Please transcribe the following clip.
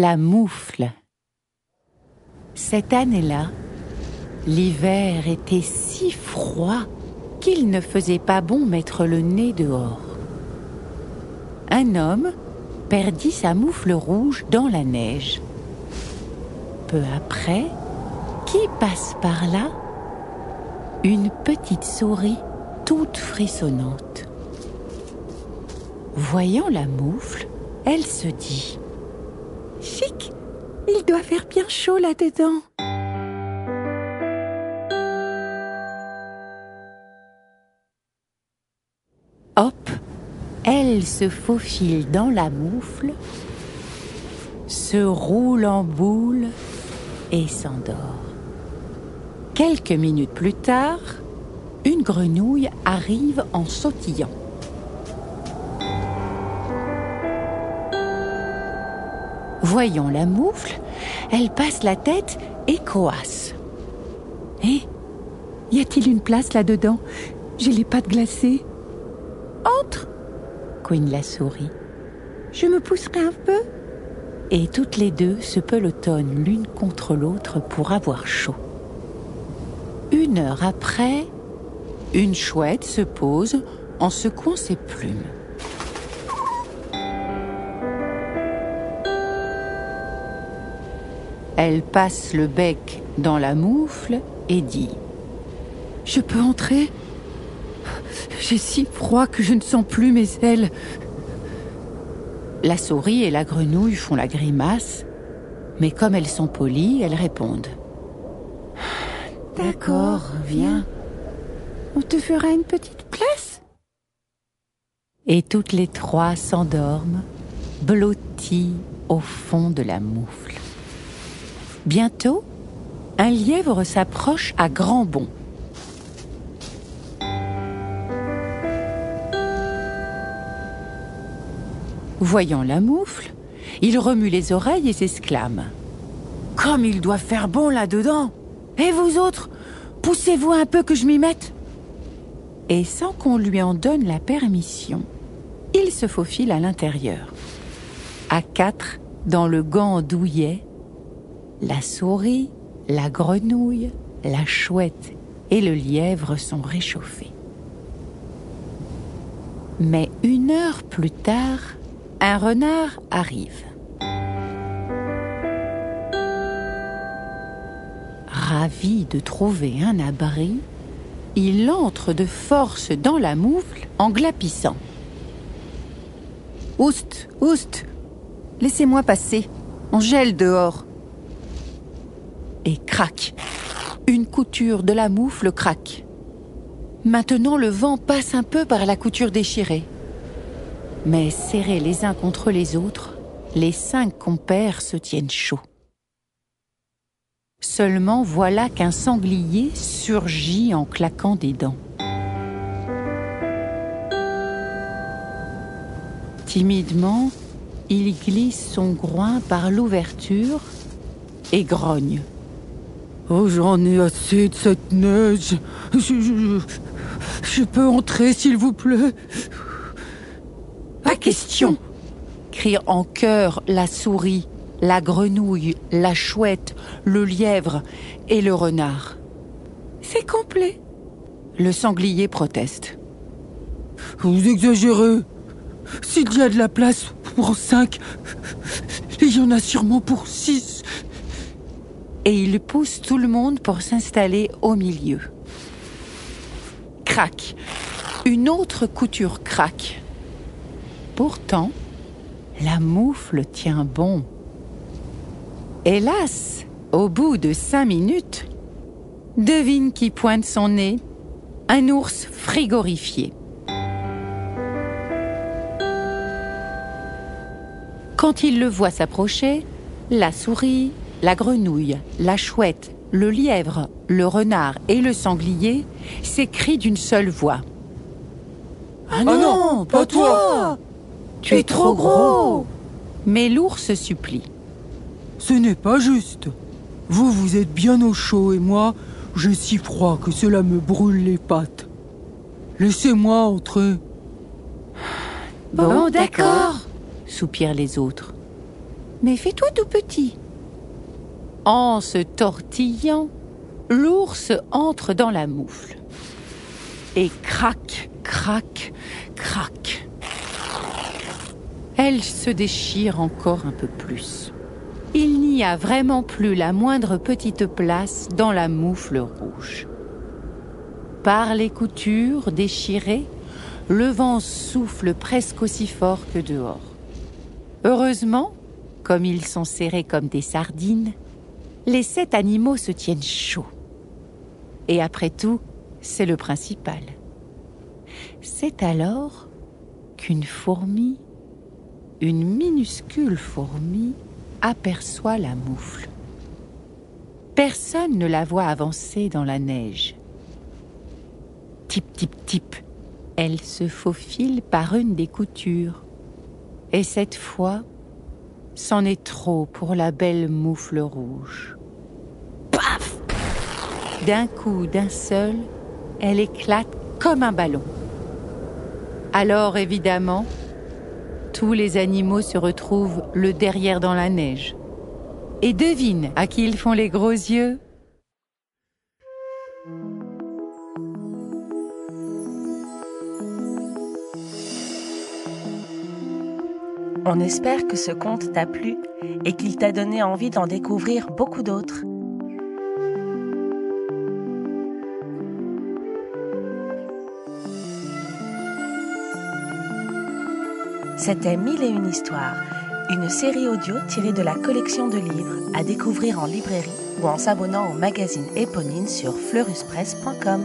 La moufle. Cette année-là, l'hiver était si froid qu'il ne faisait pas bon mettre le nez dehors. Un homme perdit sa moufle rouge dans la neige. Peu après, qui passe par là? Une petite souris toute frissonnante. Voyant la moufle, elle se dit il doit faire bien chaud là-dedans. Hop, elle se faufile dans la moufle, se roule en boule et s'endort. Quelques minutes plus tard, une grenouille arrive en sautillant. Voyant la moufle, elle passe la tête et coasse. Hé, y a-t-il une place là-dedans? J'ai les pattes glacées. Entre couine la souris. Je me pousserai un peu? Et toutes les deux se pelotonnent l'une contre l'autre pour avoir chaud. Une heure après, une chouette se pose en secouant ses plumes. Elle passe le bec dans la moufle et dit ⁇ Je peux entrer? J'ai si froid que je ne sens plus mes ailes. La souris et la grenouille font la grimace, mais comme elles sont polies, elles répondent ⁇ D'accord, viens. On te fera une petite place ?⁇ Et toutes les trois s'endorment, blotties au fond de la moufle. Bientôt, un lièvre s'approche à grands bonds. Voyant la moufle, il remue les oreilles et s'exclame ⁇ Comme il doit faire bon là-dedans Et vous autres, poussez-vous un peu que je m'y mette !⁇ Et sans qu'on lui en donne la permission, il se faufile à l'intérieur. À quatre, dans le gant douillet, la souris, la grenouille, la chouette et le lièvre sont réchauffés. Mais une heure plus tard, un renard arrive. Ravi de trouver un abri, il entre de force dans la moufle en glapissant. Oust, oust, laissez-moi passer, on gèle dehors et craque. Une couture de la moufle craque. Maintenant le vent passe un peu par la couture déchirée. Mais serrés les uns contre les autres, les cinq compères se tiennent chaud. Seulement voilà qu'un sanglier surgit en claquant des dents. Timidement, il glisse son groin par l'ouverture et grogne. Oh, j'en ai assez de cette neige. Je, je, peux entrer, s'il vous plaît Pas question crient en chœur la souris, la grenouille, la chouette, le lièvre et le renard. C'est complet. Le sanglier proteste. Vous exagérez. S'il y a de la place pour cinq, il y en a sûrement pour six et il pousse tout le monde pour s'installer au milieu. Crac. Une autre couture craque. Pourtant, la moufle tient bon. Hélas, au bout de cinq minutes, devine qui pointe son nez Un ours frigorifié. Quand il le voit s'approcher, la souris, la grenouille, la chouette, le lièvre, le renard et le sanglier s'écrient d'une seule voix. Ah non, pas toi Tu es trop gros Mais l'ours supplie. Ce n'est pas juste. Vous, vous êtes bien au chaud et moi, j'ai si froid que cela me brûle les pattes. Laissez-moi entrer. Bon, d'accord, soupirent les autres. Mais fais-toi tout petit. En se tortillant, l'ours entre dans la moufle. Et crac, crac, crac. Elle se déchire encore un peu plus. Il n'y a vraiment plus la moindre petite place dans la moufle rouge. Par les coutures déchirées, le vent souffle presque aussi fort que dehors. Heureusement, comme ils sont serrés comme des sardines, les sept animaux se tiennent chaud. Et après tout, c'est le principal. C'est alors qu'une fourmi, une minuscule fourmi, aperçoit la moufle. Personne ne la voit avancer dans la neige. Tip, tip, tip, elle se faufile par une des coutures. Et cette fois, c'en est trop pour la belle moufle rouge. D'un coup, d'un seul, elle éclate comme un ballon. Alors évidemment, tous les animaux se retrouvent le derrière dans la neige. Et devine à qui ils font les gros yeux On espère que ce conte t'a plu et qu'il t'a donné envie d'en découvrir beaucoup d'autres. C'était Mille et une histoires, une série audio tirée de la collection de livres à découvrir en librairie ou en s'abonnant au magazine Éponine sur fleuruspresse.com.